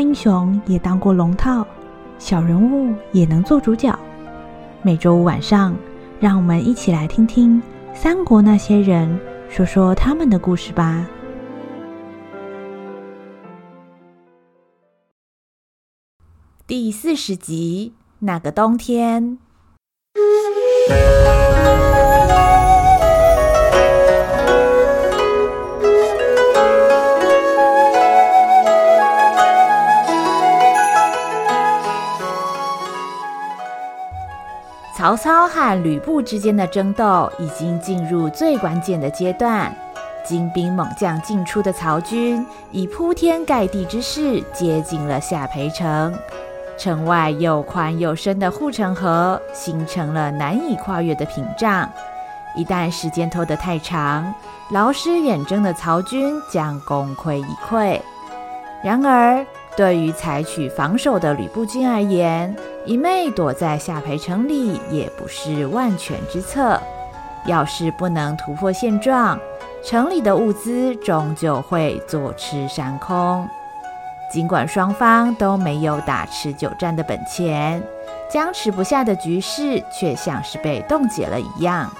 英雄也当过龙套，小人物也能做主角。每周五晚上，让我们一起来听听三国那些人说说他们的故事吧。第四十集，那个冬天。曹操和吕布之间的争斗已经进入最关键的阶段，精兵猛将进出的曹军以铺天盖地之势接近了下邳城，城外又宽又深的护城河形成了难以跨越的屏障，一旦时间拖得太长，劳师远征的曹军将功亏一篑。然而，对于采取防守的吕布军而言，一昧躲在下邳城里也不是万全之策。要是不能突破现状，城里的物资终究会坐吃山空。尽管双方都没有打持久战的本钱，僵持不下的局势却像是被冻结了一样。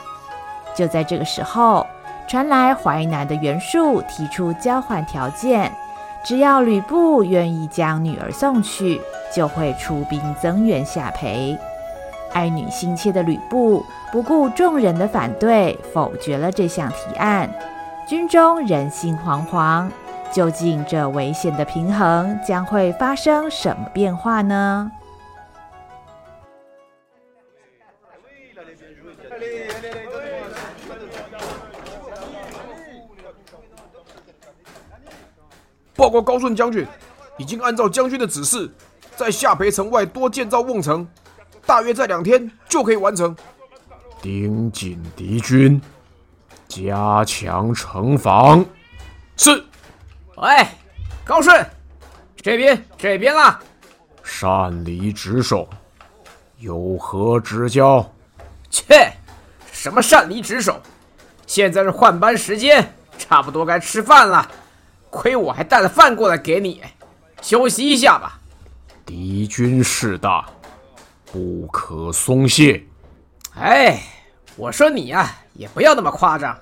就在这个时候，传来淮南的袁术提出交换条件。只要吕布愿意将女儿送去，就会出兵增援下邳。爱女心切的吕布不顾众人的反对，否决了这项提案。军中人心惶惶，究竟这危险的平衡将会发生什么变化呢？报告高顺将军，已经按照将军的指示，在下邳城外多建造瓮城，大约在两天就可以完成。盯紧敌军，加强城防。是。喂，高顺，这边这边啦。擅离职守，有何指教？切，什么擅离职守？现在是换班时间，差不多该吃饭了。亏我还带了饭过来给你，休息一下吧。敌军势大，不可松懈。哎，我说你呀、啊，也不要那么夸张。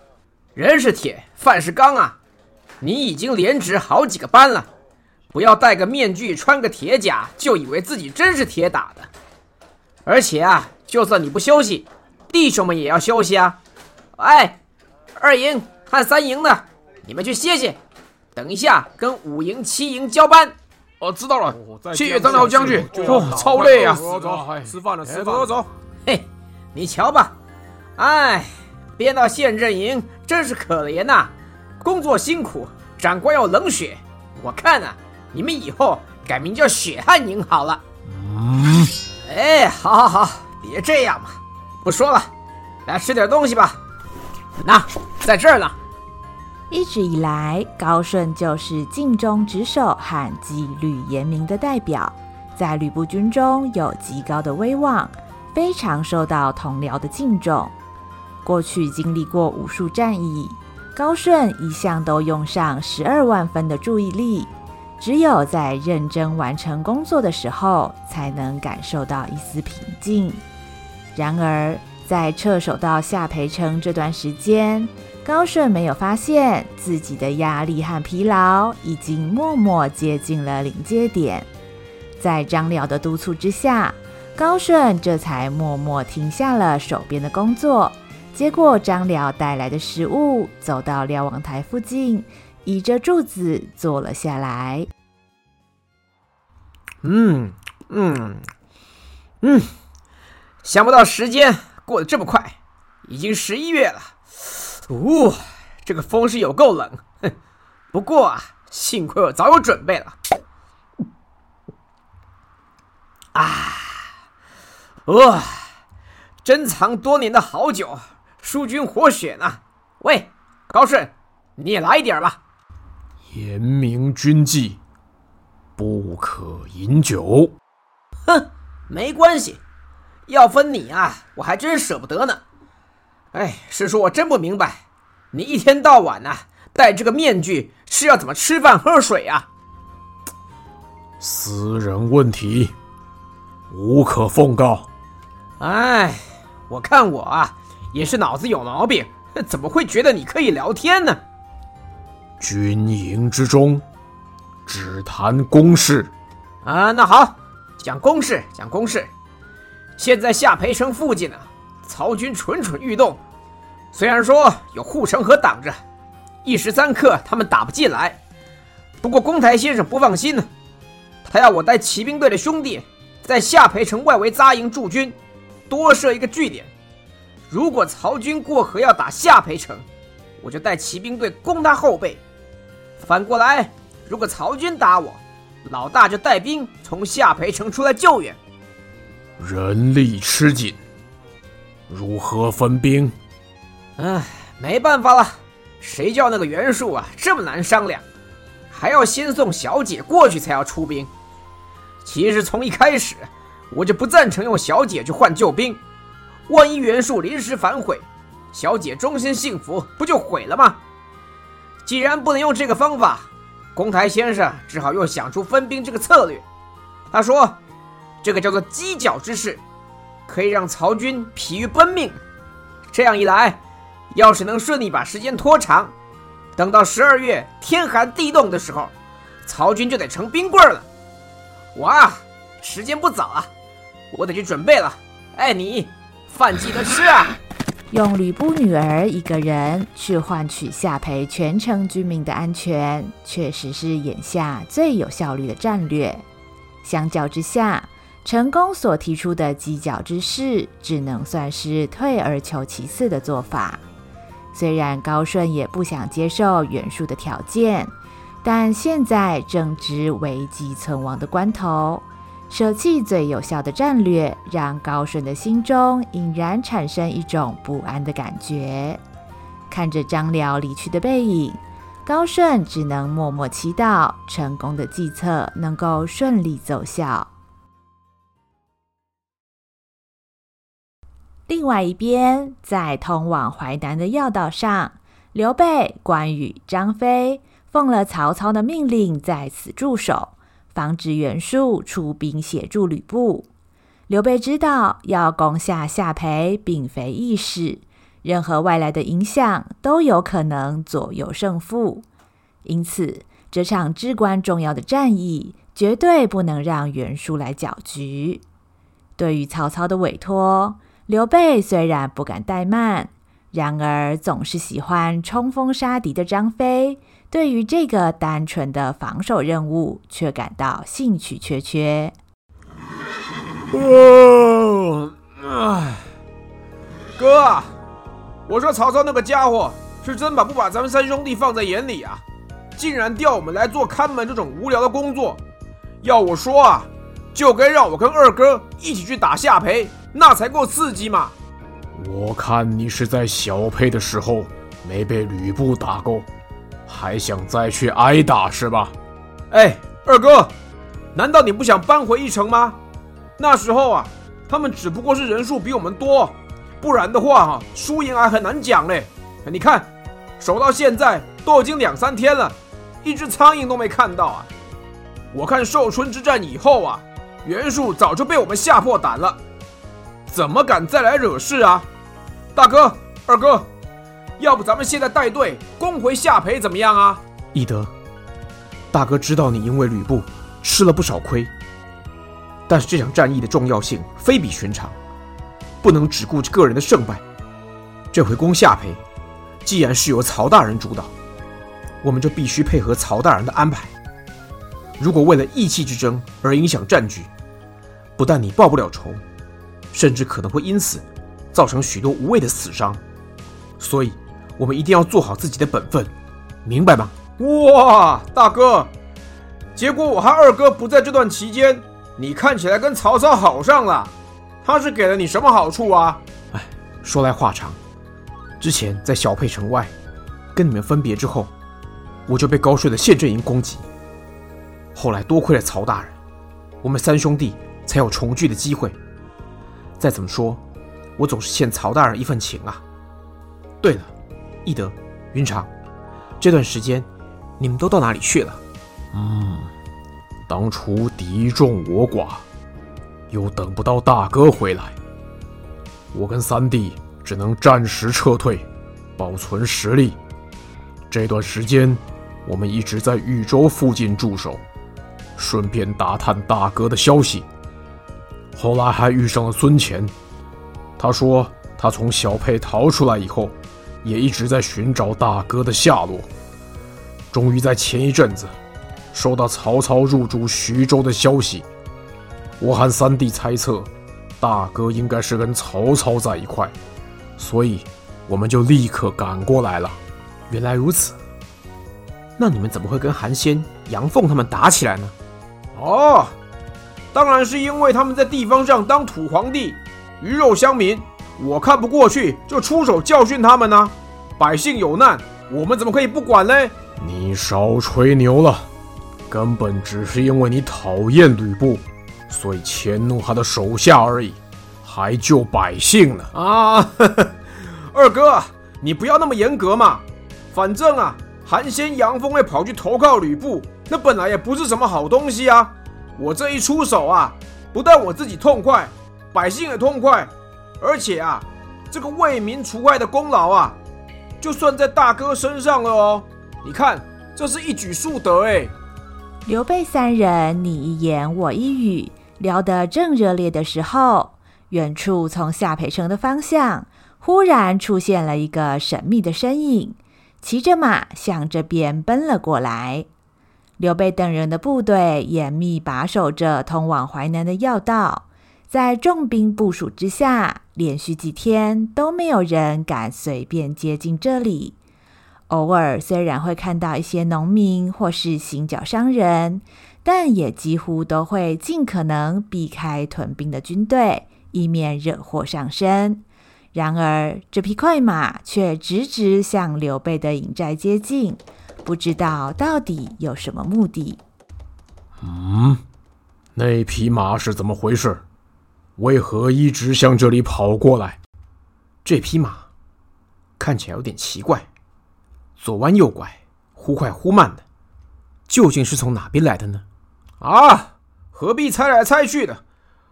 人是铁，饭是钢啊。你已经连值好几个班了，不要戴个面具，穿个铁甲，就以为自己真是铁打的。而且啊，就算你不休息，弟兄们也要休息啊。哎，二营和三营的，你们去歇歇。等一下，跟五营、七营交班。哦，知道了。谢谢张辽将军。哦，超累啊！走走，吃饭了，吃饭。走走。嘿，你瞧吧，哎，编到县阵营真是可怜呐，工作辛苦，长官要冷血。我看啊，你们以后改名叫血汗营好了。嗯。哎，好好好，别这样嘛。不说了，来吃点东西吧。那，在这儿呢。一直以来，高顺就是尽忠职守和纪律严明的代表，在吕布军中有极高的威望，非常受到同僚的敬重。过去经历过无数战役，高顺一向都用上十二万分的注意力，只有在认真完成工作的时候，才能感受到一丝平静。然而，在撤守到下邳城这段时间，高顺没有发现自己的压力和疲劳已经默默接近了临界点，在张辽的督促之下，高顺这才默默停下了手边的工作，接过张辽带来的食物，走到瞭望台附近，倚着柱子坐了下来。嗯嗯嗯，想不到时间过得这么快，已经十一月了。呜、哦，这个风是有够冷，哼！不过啊，幸亏我早有准备了。啊，哇，珍藏多年的好酒，舒筋活血呢。喂，高顺，你也来一点吧。严明军纪，不可饮酒。哼，没关系，要分你啊，我还真舍不得呢。哎，师叔我真不明白，你一天到晚呐、啊、戴这个面具是要怎么吃饭喝水啊？私人问题，无可奉告。哎，我看我啊，也是脑子有毛病，怎么会觉得你可以聊天呢？军营之中，只谈公事。啊，那好，讲公事，讲公事。现在下邳城附近呢、啊，曹军蠢蠢欲动。虽然说有护城河挡着，一时三刻他们打不进来。不过公台先生不放心呢，他要我带骑兵队的兄弟在下邳城外围扎营驻军，多设一个据点。如果曹军过河要打下邳城，我就带骑兵队攻他后背。反过来，如果曹军打我，老大就带兵从下邳城出来救援。人力吃紧，如何分兵？唉，没办法了，谁叫那个袁术啊这么难商量，还要先送小姐过去才要出兵。其实从一开始，我就不赞成用小姐去换救兵，万一袁术临时反悔，小姐终身幸福不就毁了吗？既然不能用这个方法，公台先生只好又想出分兵这个策略。他说。这个叫做犄角之势，可以让曹军疲于奔命。这样一来，要是能顺利把时间拖长，等到十二月天寒地冻的时候，曹军就得成冰棍了。哇，时间不早啊，我得去准备了。哎，你饭记得吃啊！用吕布女儿一个人去换取下邳全城居民的安全，确实是眼下最有效率的战略。相较之下，陈宫所提出的犄角之势，只能算是退而求其次的做法。虽然高顺也不想接受袁术的条件，但现在正值危急存亡的关头，舍弃最有效的战略，让高顺的心中隐然产生一种不安的感觉。看着张辽离去的背影，高顺只能默默祈祷成功的计策能够顺利奏效。另外一边，在通往淮南的要道上，刘备、关羽、张飞奉了曹操的命令，在此驻守，防止袁术出兵协助吕布。刘备知道要攻下下邳并非易事，任何外来的影响都有可能左右胜负，因此这场至关重要的战役绝对不能让袁术来搅局。对于曹操的委托，刘备虽然不敢怠慢，然而总是喜欢冲锋杀敌的张飞，对于这个单纯的防守任务却感到兴趣缺缺。哦，哎，哥，我说曹操那个家伙是真把不把咱们三兄弟放在眼里啊，竟然调我们来做看门这种无聊的工作。要我说啊，就该让我跟二哥一起去打下邳。那才够刺激嘛！我看你是在小沛的时候没被吕布打够，还想再去挨打是吧？哎，二哥，难道你不想扳回一城吗？那时候啊，他们只不过是人数比我们多，不然的话哈，输赢还很难讲嘞。你看，守到现在都已经两三天了，一只苍蝇都没看到啊！我看寿春之战以后啊，袁术早就被我们吓破胆了。怎么敢再来惹事啊？大哥、二哥，要不咱们现在带队攻回下邳怎么样啊？翼德，大哥知道你因为吕布吃了不少亏，但是这场战役的重要性非比寻常，不能只顾着个人的胜败。这回攻下邳，既然是由曹大人主导，我们就必须配合曹大人的安排。如果为了意气之争而影响战局，不但你报不了仇。甚至可能会因此造成许多无谓的死伤，所以我们一定要做好自己的本分，明白吗？哇，大哥，结果我和二哥不在这段期间，你看起来跟曹操好上了，他是给了你什么好处啊？哎，说来话长，之前在小沛城外跟你们分别之后，我就被高顺的陷阵营攻击，后来多亏了曹大人，我们三兄弟才有重聚的机会。再怎么说，我总是欠曹大人一份情啊。对了，翼德、云长，这段时间你们都到哪里去了？嗯，当初敌众我寡，又等不到大哥回来，我跟三弟只能暂时撤退，保存实力。这段时间，我们一直在豫州附近驻守，顺便打探大哥的消息。后来还遇上了孙干，他说他从小沛逃出来以后，也一直在寻找大哥的下落。终于在前一阵子，收到曹操入驻徐州的消息。我和三弟猜测，大哥应该是跟曹操在一块，所以我们就立刻赶过来了。原来如此，那你们怎么会跟韩先、杨凤他们打起来呢？哦，当然是因为他们在地方上当土皇帝，鱼肉乡民，我看不过去，就出手教训他们呢、啊。百姓有难，我们怎么可以不管呢？你少吹牛了，根本只是因为你讨厌吕布，所以迁怒他的手下而已，还救百姓呢。啊，呵呵，二哥，你不要那么严格嘛。反正啊，韩先、杨峰会跑去投靠吕布，那本来也不是什么好东西啊。我这一出手啊，不但我自己痛快，百姓也痛快，而且啊，这个为民除害的功劳啊，就算在大哥身上了哦。你看，这是一举数得哎。刘备三人你一言我一语，聊得正热烈的时候，远处从下邳城的方向，忽然出现了一个神秘的身影。骑着马向这边奔了过来。刘备等人的部队严密把守着通往淮南的要道，在重兵部署之下，连续几天都没有人敢随便接近这里。偶尔虽然会看到一些农民或是行脚商人，但也几乎都会尽可能避开屯兵的军队，以免惹祸上身。然而，这匹快马却直直向刘备的营寨接近，不知道到底有什么目的。嗯，那匹马是怎么回事？为何一直向这里跑过来？这匹马看起来有点奇怪，左弯右拐，忽快忽慢的，究竟是从哪边来的呢？啊，何必猜来猜去的？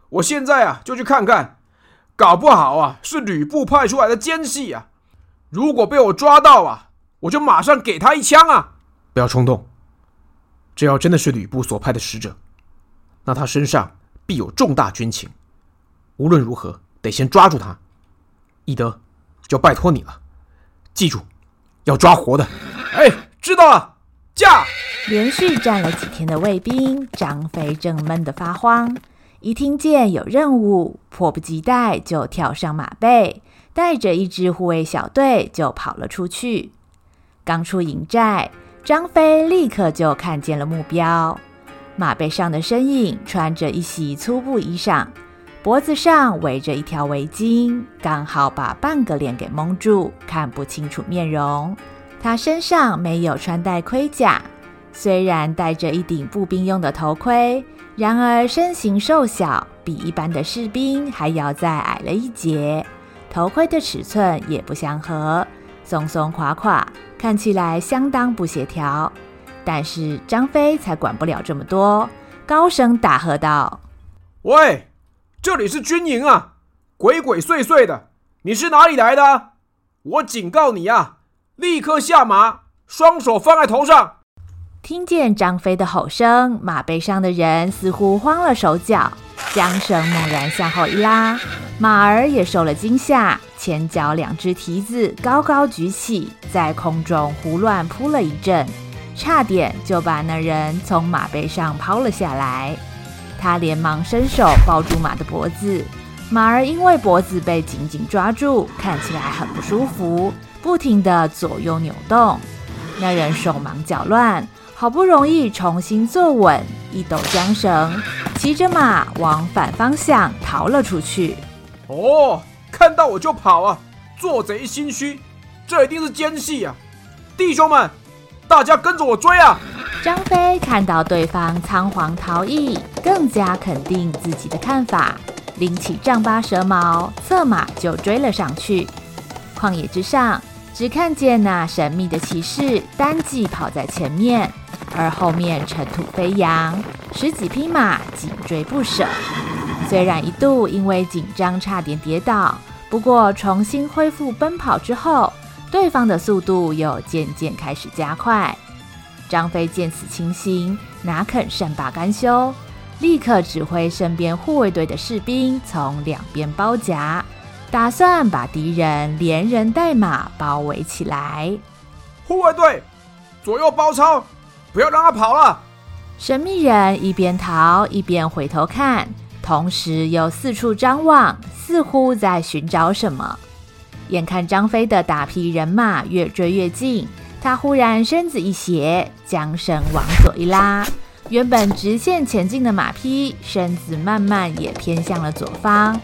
我现在啊，就去看看。搞不好啊，是吕布派出来的奸细啊！如果被我抓到啊，我就马上给他一枪啊！不要冲动，这要真的是吕布所派的使者，那他身上必有重大军情。无论如何，得先抓住他。翼德，就拜托你了，记住，要抓活的。哎，知道了，驾！连续站了几天的卫兵，张飞正闷得发慌。一听见有任务，迫不及待就跳上马背，带着一支护卫小队就跑了出去。刚出营寨，张飞立刻就看见了目标。马背上的身影穿着一袭粗布衣裳，脖子上围着一条围巾，刚好把半个脸给蒙住，看不清楚面容。他身上没有穿戴盔甲，虽然戴着一顶步兵用的头盔。然而身形瘦小，比一般的士兵还要再矮了一截，头盔的尺寸也不相合，松松垮垮，看起来相当不协调。但是张飞才管不了这么多，高声大喝道：“喂，这里是军营啊，鬼鬼祟祟的，你是哪里来的？我警告你啊，立刻下马，双手放在头上。”听见张飞的吼声，马背上的人似乎慌了手脚，缰绳猛然向后一拉，马儿也受了惊吓，前脚两只蹄子高高举起，在空中胡乱扑了一阵，差点就把那人从马背上抛了下来。他连忙伸手抱住马的脖子，马儿因为脖子被紧紧抓住，看起来很不舒服，不停地左右扭动。那人手忙脚乱。好不容易重新坐稳，一抖缰绳，骑着马往反方向逃了出去。哦，看到我就跑啊，做贼心虚，这一定是奸细啊！弟兄们，大家跟着我追啊！张飞看到对方仓皇逃逸，更加肯定自己的看法，拎起丈八蛇矛，策马就追了上去。旷野之上，只看见那神秘的骑士单骑跑在前面。而后面尘土飞扬，十几匹马紧追不舍。虽然一度因为紧张差点跌倒，不过重新恢复奔跑之后，对方的速度又渐渐开始加快。张飞见此情形，哪肯善罢甘休，立刻指挥身边护卫队的士兵从两边包夹，打算把敌人连人带马包围起来。护卫队，左右包抄，不要让他跑了。神秘人一边逃一边回头看，同时又四处张望，似乎在寻找什么。眼看张飞的大批人马越追越近。他忽然身子一斜，将绳往左一拉，原本直线前进的马匹身子慢慢也偏向了左方。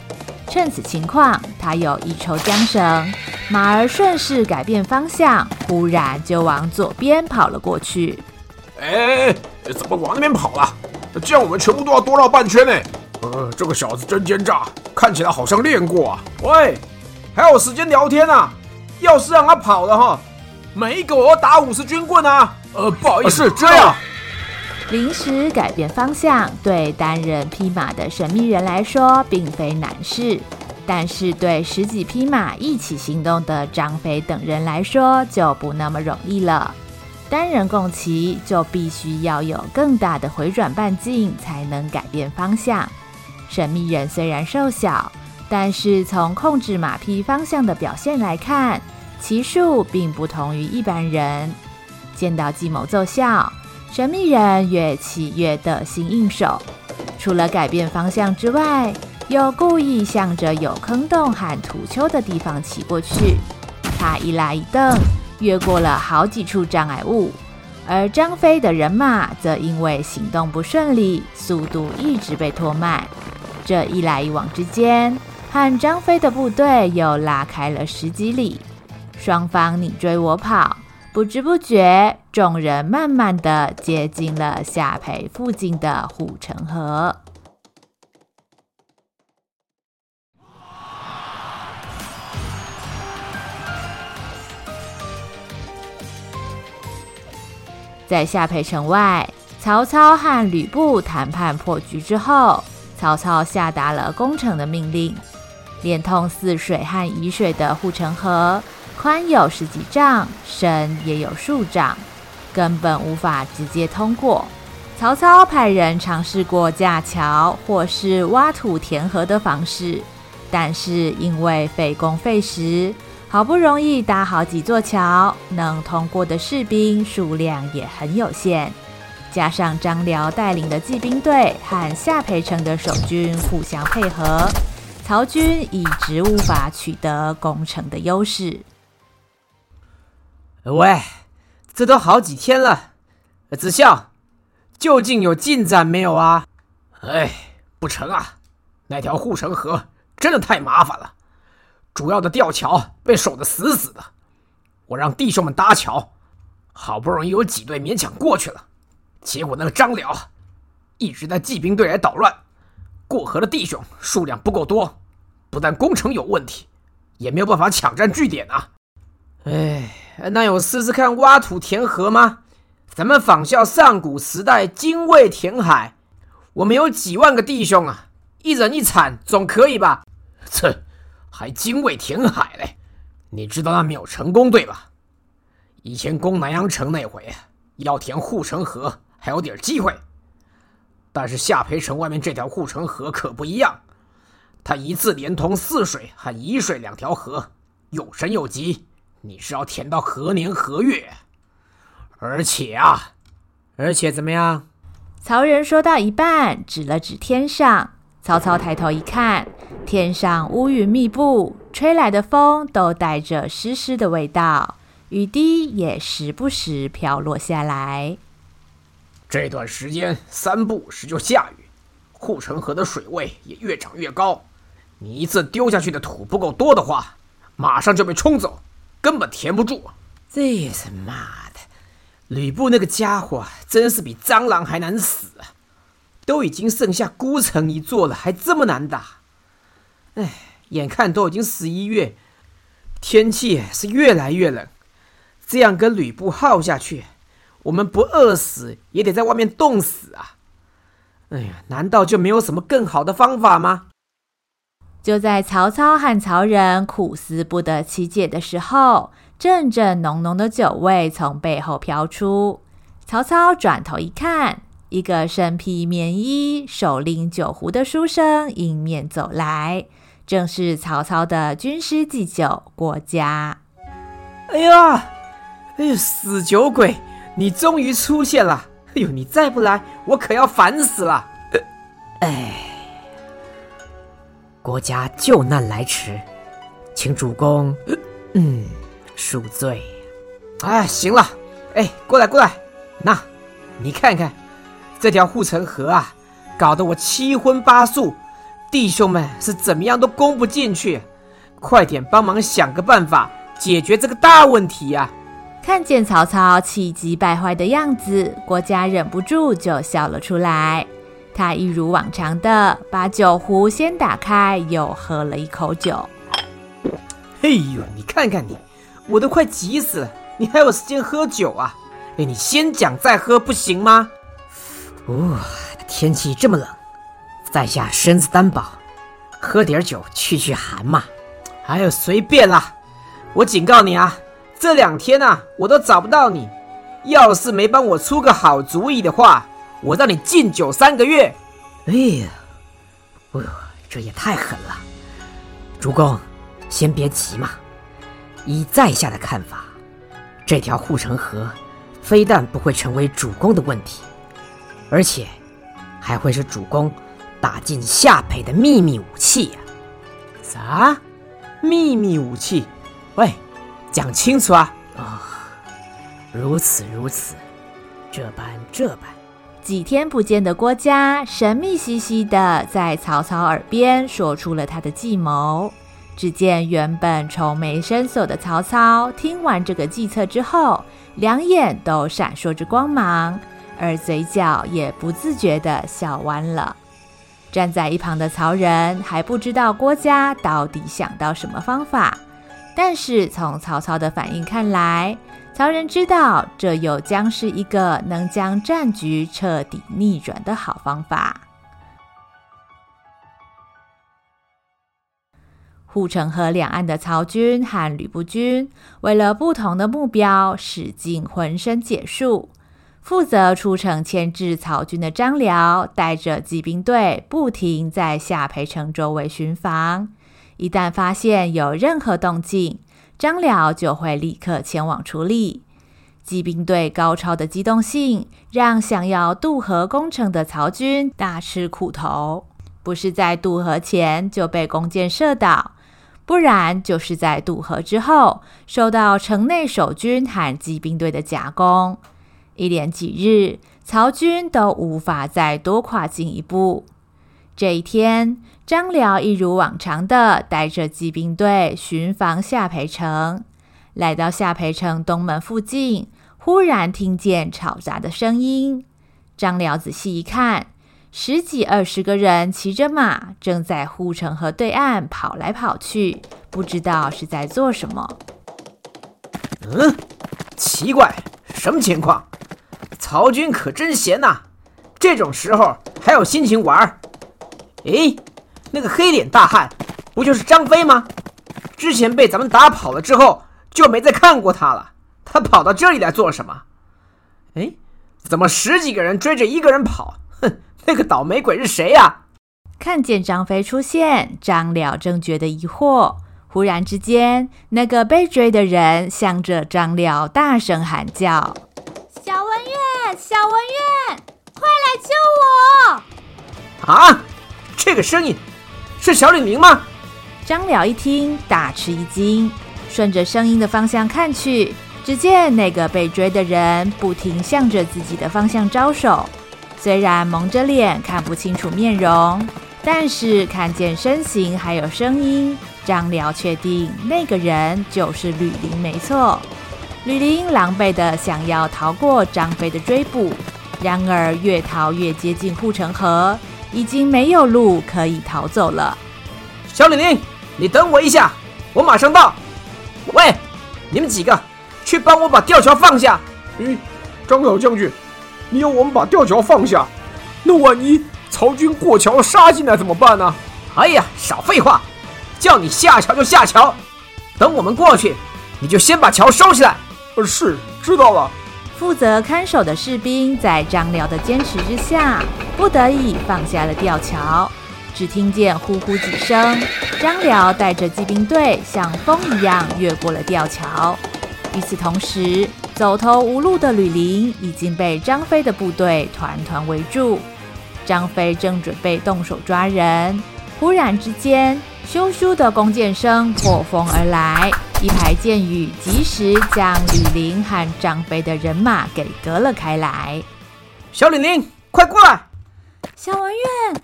趁此情况，他又一抽缰绳，马儿顺势改变方向，忽然就往左边跑了过去。哎，怎么往那边跑了？这样我们全部都要多绕半圈呢。呃，这个小子真奸诈，看起来好像练过啊。喂，还有时间聊天啊？要是让他跑了哈。每一个我要打五十军棍啊！呃，不好意思，是这样。临时改变方向，对单人匹马的神秘人来说并非难事，但是对十几匹马一起行动的张飞等人来说就不那么容易了。单人共骑就必须要有更大的回转半径才能改变方向。神秘人虽然瘦小，但是从控制马匹方向的表现来看，骑术并不同于一般人，见到计谋奏效，神秘人越骑越得心应手。除了改变方向之外，又故意向着有坑洞和土丘的地方骑过去。他一拉一蹬，越过了好几处障碍物，而张飞的人马则因为行动不顺利，速度一直被拖慢。这一来一往之间，和张飞的部队又拉开了十几里。双方你追我跑，不知不觉，众人慢慢的接近了下邳附近的护城河。在下邳城外，曹操和吕布谈判破局之后，曹操下达了攻城的命令，连通泗水和沂水的护城河。宽有十几丈，深也有数丈，根本无法直接通过。曹操派人尝试过架桥或是挖土填河的方式，但是因为费工费时，好不容易搭好几座桥，能通过的士兵数量也很有限。加上张辽带领的骑兵队和下邳城的守军互相配合，曹军一直无法取得攻城的优势。喂，这都好几天了，子孝，究竟有进展没有啊？哎，不成啊，那条护城河真的太麻烦了，主要的吊桥被守得死死的。我让弟兄们搭桥，好不容易有几队勉强过去了，结果那个张辽一直在骑兵队来捣乱，过河的弟兄数量不够多，不但攻城有问题，也没有办法抢占据点啊。哎。那有试试看挖土填河吗？咱们仿效上古时代精卫填海，我们有几万个弟兄啊，一人一铲总可以吧？这还精卫填海嘞？你知道那没有成功对吧？以前攻南阳城那回，要填护城河还有点机会，但是下邳城外面这条护城河可不一样，它一次连通泗水和沂水两条河，有神有急。你是要填到何年何月？而且啊，而且怎么样？曹仁说到一半，指了指天上。曹操抬头一看，天上乌云密布，吹来的风都带着湿湿的味道，雨滴也时不时飘落下来。这段时间三不时就下雨，护城河的水位也越涨越高。你一次丢下去的土不够多的话，马上就被冲走。根本填不住，这是妈的！吕布那个家伙真是比蟑螂还难死啊！都已经剩下孤城一座了，还这么难打。哎，眼看都已经十一月，天气是越来越冷，这样跟吕布耗下去，我们不饿死也得在外面冻死啊！哎呀，难道就没有什么更好的方法吗？就在曹操和曹仁苦思不得其解的时候，阵阵浓浓的酒味从背后飘出。曹操转头一看，一个身披棉衣、手拎酒壶的书生迎面走来，正是曹操的军师祭酒郭嘉。哎呀，哎呀，死酒鬼，你终于出现了！哎呦，你再不来，我可要烦死了！哎，国家救难来迟，请主公，嗯，恕罪。哎，行了，哎，过来过来，那，你看看这条护城河啊，搞得我七荤八素，弟兄们是怎么样都攻不进去，快点帮忙想个办法。解决这个大问题呀、啊！看见曹操气急败坏的样子，郭嘉忍不住就笑了出来。他一如往常的把酒壶先打开，又喝了一口酒。嘿呦，你看看你，我都快急死了，你还有时间喝酒啊？哎，你先讲再喝不行吗？哦，天气这么冷，在下身子单薄，喝点酒去去寒嘛。还有随便啦。我警告你啊，这两天呐、啊，我都找不到你。要是没帮我出个好主意的话，我让你禁酒三个月。哎呀，哎呦，这也太狠了！主公，先别急嘛。依在下的看法，这条护城河非但不会成为主公的问题，而且还会是主公打进下邳的秘密武器呀、啥？秘密武器？喂，讲清楚啊！啊、如此如此，这般这般。几天不见的郭嘉神秘兮兮的在曹操耳边说出了他的计谋。只见原本愁眉深锁的曹操听完这个计策之后，两眼都闪烁着光芒，而嘴角也不自觉的笑弯了。站在一旁的曹仁还不知道郭嘉到底想到什么方法。但是从曹操的反应看来，曹仁知道这又将是一个能将战局彻底逆转的好方法。护城河两岸的曹军和吕布军为了不同的目标，使尽浑身解数。负责出城牵制曹军的张辽，带着骑兵队不停在下邳城周围巡防。一旦发现有任何动静，张辽就会立刻前往处理。骑兵队高超的机动性，让想要渡河攻城的曹军大吃苦头。不是在渡河前就被弓箭射倒，不然就是在渡河之后受到城内守军和骑兵队的夹攻。一连几日，曹军都无法再多跨进一步。这一天，张辽一如往常的带着骑兵队巡防下邳城，来到下邳城东门附近，忽然听见吵杂的声音。张辽仔细一看，十几二十个人骑着马，正在护城河对岸跑来跑去，不知道是在做什么。嗯，奇怪，什么情况？曹军可真闲呐，这种时候还有心情玩？诶，那个黑脸大汉不就是张飞吗？之前被咱们打跑了之后，就没再看过他了。他跑到这里来做什么？哎，怎么十几个人追着一个人跑？哼，那个倒霉鬼是谁呀？看见张飞出现，张辽正觉得疑惑，忽然之间，那个被追的人向着张辽大声喊叫：“小文月，小文月，快来救我！”啊！这个声音是小李宁吗？张辽一听，大吃一惊，顺着声音的方向看去，只见那个被追的人不停向着自己的方向招手。虽然蒙着脸看不清楚面容，但是看见身形还有声音，张辽确定那个人就是吕林没错。吕林狼狈地想要逃过张飞的追捕，然而越逃越接近护城河。已经没有路可以逃走了。小李宁，你等我一下，我马上到。喂，你们几个，去帮我把吊桥放下。咦，张老将军，你要我们把吊桥放下？那万一曹军过桥杀进来怎么办呢？哎呀，少废话，叫你下桥就下桥，等我们过去，你就先把桥收起来。呃，是，知道了。负责看守的士兵在张辽的坚持之下，不得已放下了吊桥。只听见呼呼几声，张辽带着骑兵队像风一样越过了吊桥。与此同时，走投无路的吕林已经被张飞的部队团团围住。张飞正准备动手抓人，忽然之间，咻咻的弓箭声破风而来，一排箭雨及时将李玲和张飞的人马给隔了开来。小吕林，快过来！小文愿。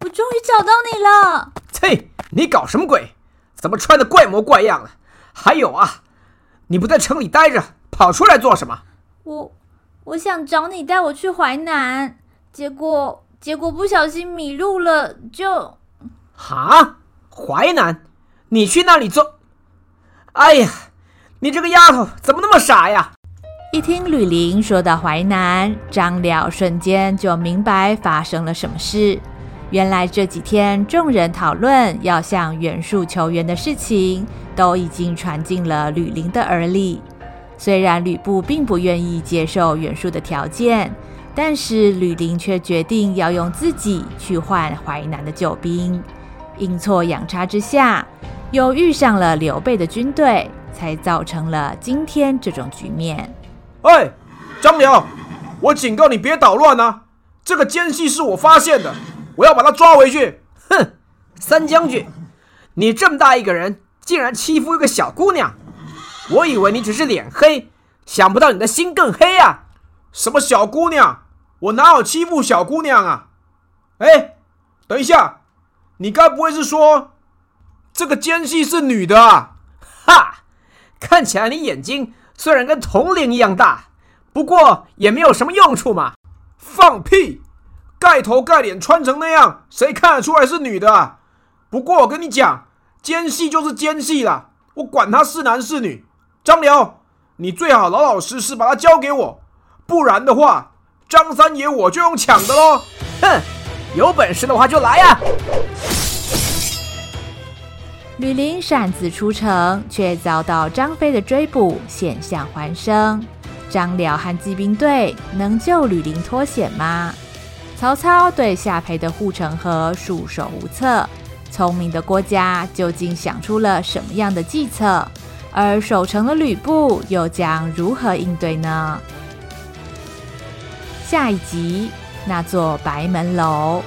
我终于找到你了！切，你搞什么鬼？怎么穿的怪模怪样的？还有啊，你不在城里待着，跑出来做什么？我我想找你带我去淮南，结果结果不小心迷路了，就……哈，淮南？你去那里做？哎呀，你这个丫头怎么那么傻呀？一听吕林说到淮南，张辽瞬间就明白发生了什么事。原来这几天众人讨论要向袁术求援的事情，都已经传进了吕林的耳里。虽然吕布并不愿意接受袁术的条件，但是吕林却决定要用自己去换淮南的救兵。阴错阳差之下，又遇上了刘备的军队，才造成了今天这种局面。哎，张辽，我警告你别捣乱啊！这个奸细是我发现的。我要把他抓回去！哼，三将军，你这么大一个人，竟然欺负一个小姑娘！我以为你只是脸黑，想不到你的心更黑啊！什么小姑娘？我哪有欺负小姑娘啊？哎，等一下，你该不会是说这个奸细是女的啊？哈，看起来你眼睛虽然跟铜铃一样大，不过也没有什么用处嘛！放屁！盖头盖脸穿成那样，谁看得出来是女的啊？不过我跟你讲，奸细就是奸细啦，我管他是男是女。张辽，你最好老老实实把他交给我，不然的话，张三爷我就用抢的喽。哼，有本事的话就来呀！吕林擅自出城，却遭到张飞的追捕，险象环生。张辽和骑兵队能救吕林脱险吗？曹操对下邳的护城河束手无策，聪明的郭嘉究竟想出了什么样的计策？而守城的吕布又将如何应对呢？下一集，那座白门楼。